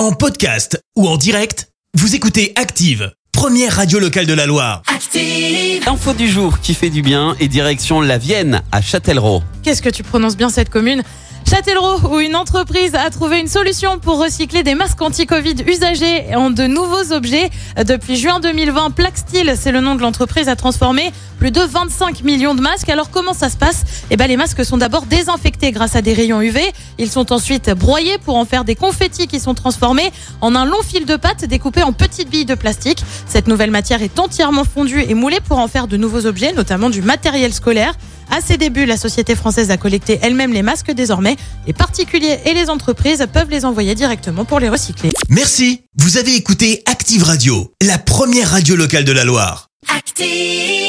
En podcast ou en direct, vous écoutez Active, première radio locale de la Loire. Active. Info du jour qui fait du bien et direction la Vienne à Châtellerault. Qu'est-ce que tu prononces bien cette commune? Châtellerault, où une entreprise a trouvé une solution pour recycler des masques anti-Covid usagés en de nouveaux objets. Depuis juin 2020, Plaxtil, c'est le nom de l'entreprise, a transformé plus de 25 millions de masques. Alors comment ça se passe? Eh ben, les masques sont d'abord désinfectés grâce à des rayons UV. Ils sont ensuite broyés pour en faire des confettis qui sont transformés en un long fil de pâte découpé en petites billes de plastique. Cette nouvelle matière est entièrement fondue et moulée pour en faire de nouveaux objets, notamment du matériel scolaire. À ses débuts, la société française a collecté elle-même les masques désormais. Les particuliers et les entreprises peuvent les envoyer directement pour les recycler. Merci, vous avez écouté Active Radio, la première radio locale de la Loire. Active.